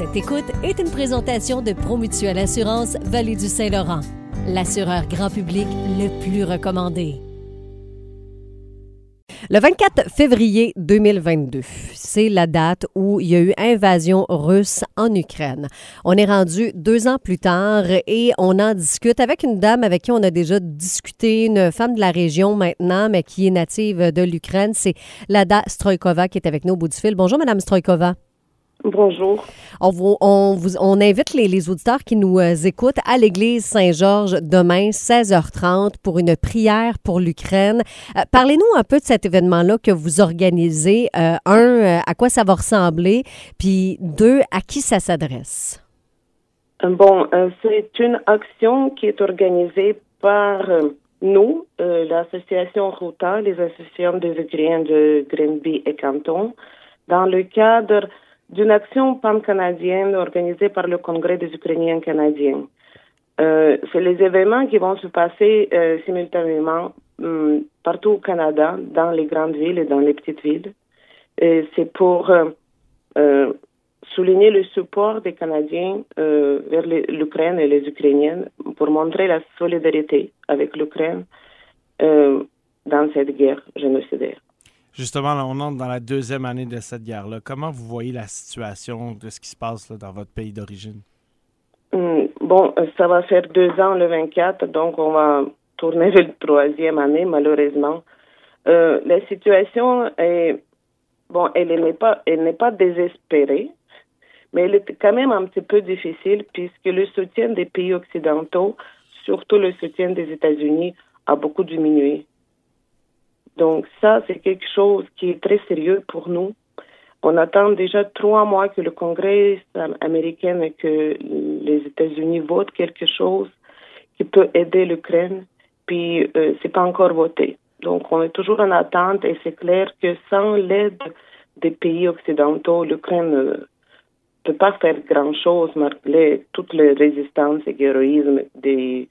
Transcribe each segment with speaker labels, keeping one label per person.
Speaker 1: Cette écoute est une présentation de Promutuelle Assurance Vallée du Saint-Laurent, l'assureur grand public le plus recommandé. Le 24 février 2022, c'est la date où il y a eu invasion russe en Ukraine. On est rendu deux ans plus tard et on en discute avec une dame avec qui on a déjà discuté, une femme de la région maintenant, mais qui est native de l'Ukraine. C'est Lada Strojkova qui est avec nous au bout du fil. Bonjour, Madame Strojkova.
Speaker 2: Bonjour.
Speaker 1: On, vous, on, vous, on invite les, les, auditeurs qui nous euh, écoutent à l'église Saint-Georges demain, 16h30, pour une prière pour l'Ukraine. Euh, Parlez-nous un peu de cet événement-là que vous organisez. Euh, un, à quoi ça va ressembler, puis deux, à qui ça s'adresse?
Speaker 2: Bon, c'est une action qui est organisée par nous, l'association ROTA, les associations des Ukrainiens de Grenby et Canton, dans le cadre d'une action pan-canadienne organisée par le Congrès des Ukrainiens canadiens. Euh, c'est les événements qui vont se passer euh, simultanément hum, partout au Canada, dans les grandes villes et dans les petites villes. C'est pour euh, souligner le support des Canadiens vers l'Ukraine et les Ukrainiennes, pour montrer la solidarité avec l'Ukraine dans cette guerre génocidaire.
Speaker 3: Justement, là, on entre dans la deuxième année de cette guerre-là. Comment vous voyez la situation de ce qui se passe dans votre pays d'origine?
Speaker 2: Hum, bon, ça va faire deux ans le 24, donc on va tourner vers la troisième année, malheureusement. Euh, la situation est, bon, elle n'est pas, elle n'est pas désespérée, mais elle est quand même un petit peu difficile puisque le soutien des pays occidentaux, surtout le soutien des États-Unis, a beaucoup diminué. Donc ça, c'est quelque chose qui est très sérieux pour nous. On attend déjà trois mois que le Congrès américain et que les États-Unis votent quelque chose qui peut aider l'Ukraine, puis euh, c'est pas encore voté. Donc on est toujours en attente et c'est clair que sans l'aide des pays occidentaux, l'Ukraine ne peut pas faire grand-chose malgré toutes les résistances et l'héroïsme des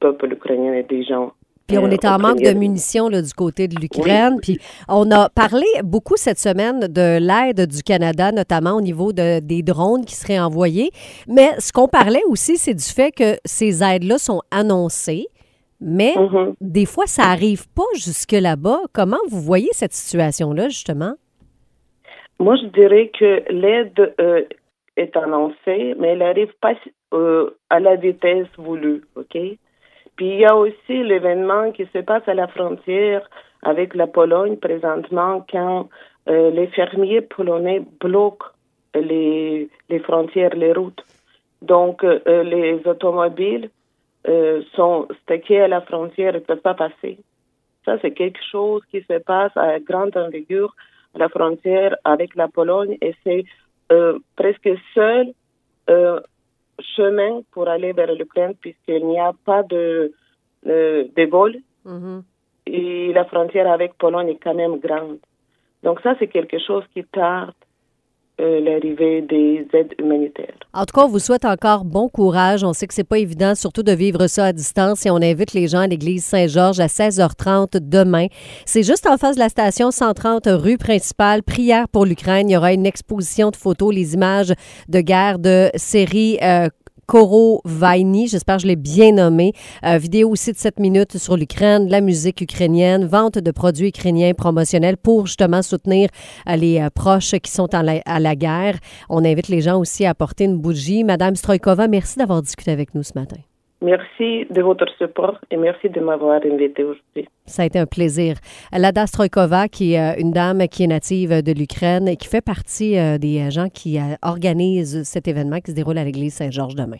Speaker 2: peuples ukrainiens et des gens
Speaker 1: puis on est en manque de munitions là, du côté de l'Ukraine. Puis on a parlé beaucoup cette semaine de l'aide du Canada, notamment au niveau de, des drones qui seraient envoyés. Mais ce qu'on parlait aussi, c'est du fait que ces aides-là sont annoncées. Mais
Speaker 2: Mm-hmm.
Speaker 1: des fois, ça n'arrive pas jusque là-bas. Comment vous voyez cette situation-là, justement?
Speaker 2: Moi, je dirais que l'aide euh, est annoncée, mais elle n'arrive pas euh, à la vitesse voulue, OK? Puis il y a aussi l'événement qui se passe à la frontière avec la Pologne présentement quand euh, les fermiers polonais bloquent les, frontières, les routes. Donc euh, les automobiles euh, sont stockées à la frontière et ne peuvent pas passer. Ça, c'est quelque chose qui se passe à grande envergure à la frontière avec la Pologne et c'est presque seul chemin pour aller vers l'Ukraine puisqu'il n'y a pas de, de, de vol
Speaker 1: Mm-hmm.
Speaker 2: et la frontière avec Pologne est quand même grande. Donc ça, c'est quelque chose qui tarde euh, l'arrivée des aides humanitaires.
Speaker 1: En tout cas, on vous souhaite encore bon courage. On sait que c'est pas évident, surtout de vivre ça à distance. Et on invite les gens à l'église Saint-Georges à 16h30 demain. C'est juste en face de la station 130 rue principale. Prière pour l'Ukraine. Il y aura une exposition de photos, les images de guerre de série. Euh, Koro Vaini, j'espère que je l'ai bien nommé. Euh, vidéo aussi de 7 minutes sur l'Ukraine, la musique ukrainienne, vente de produits ukrainiens promotionnels pour justement soutenir euh, les euh, proches qui sont en la, à la guerre. On invite les gens aussi à apporter une bougie. Madame Strojkova, merci d'avoir discuté avec nous ce matin.
Speaker 2: Merci de votre support et merci de m'avoir invité aujourd'hui.
Speaker 1: Ça a été un plaisir. Lada Strojkova, qui est une dame qui est native de l'Ukraine et qui fait partie des gens qui organisent cet événement qui se déroule à l'église Saint-Georges demain.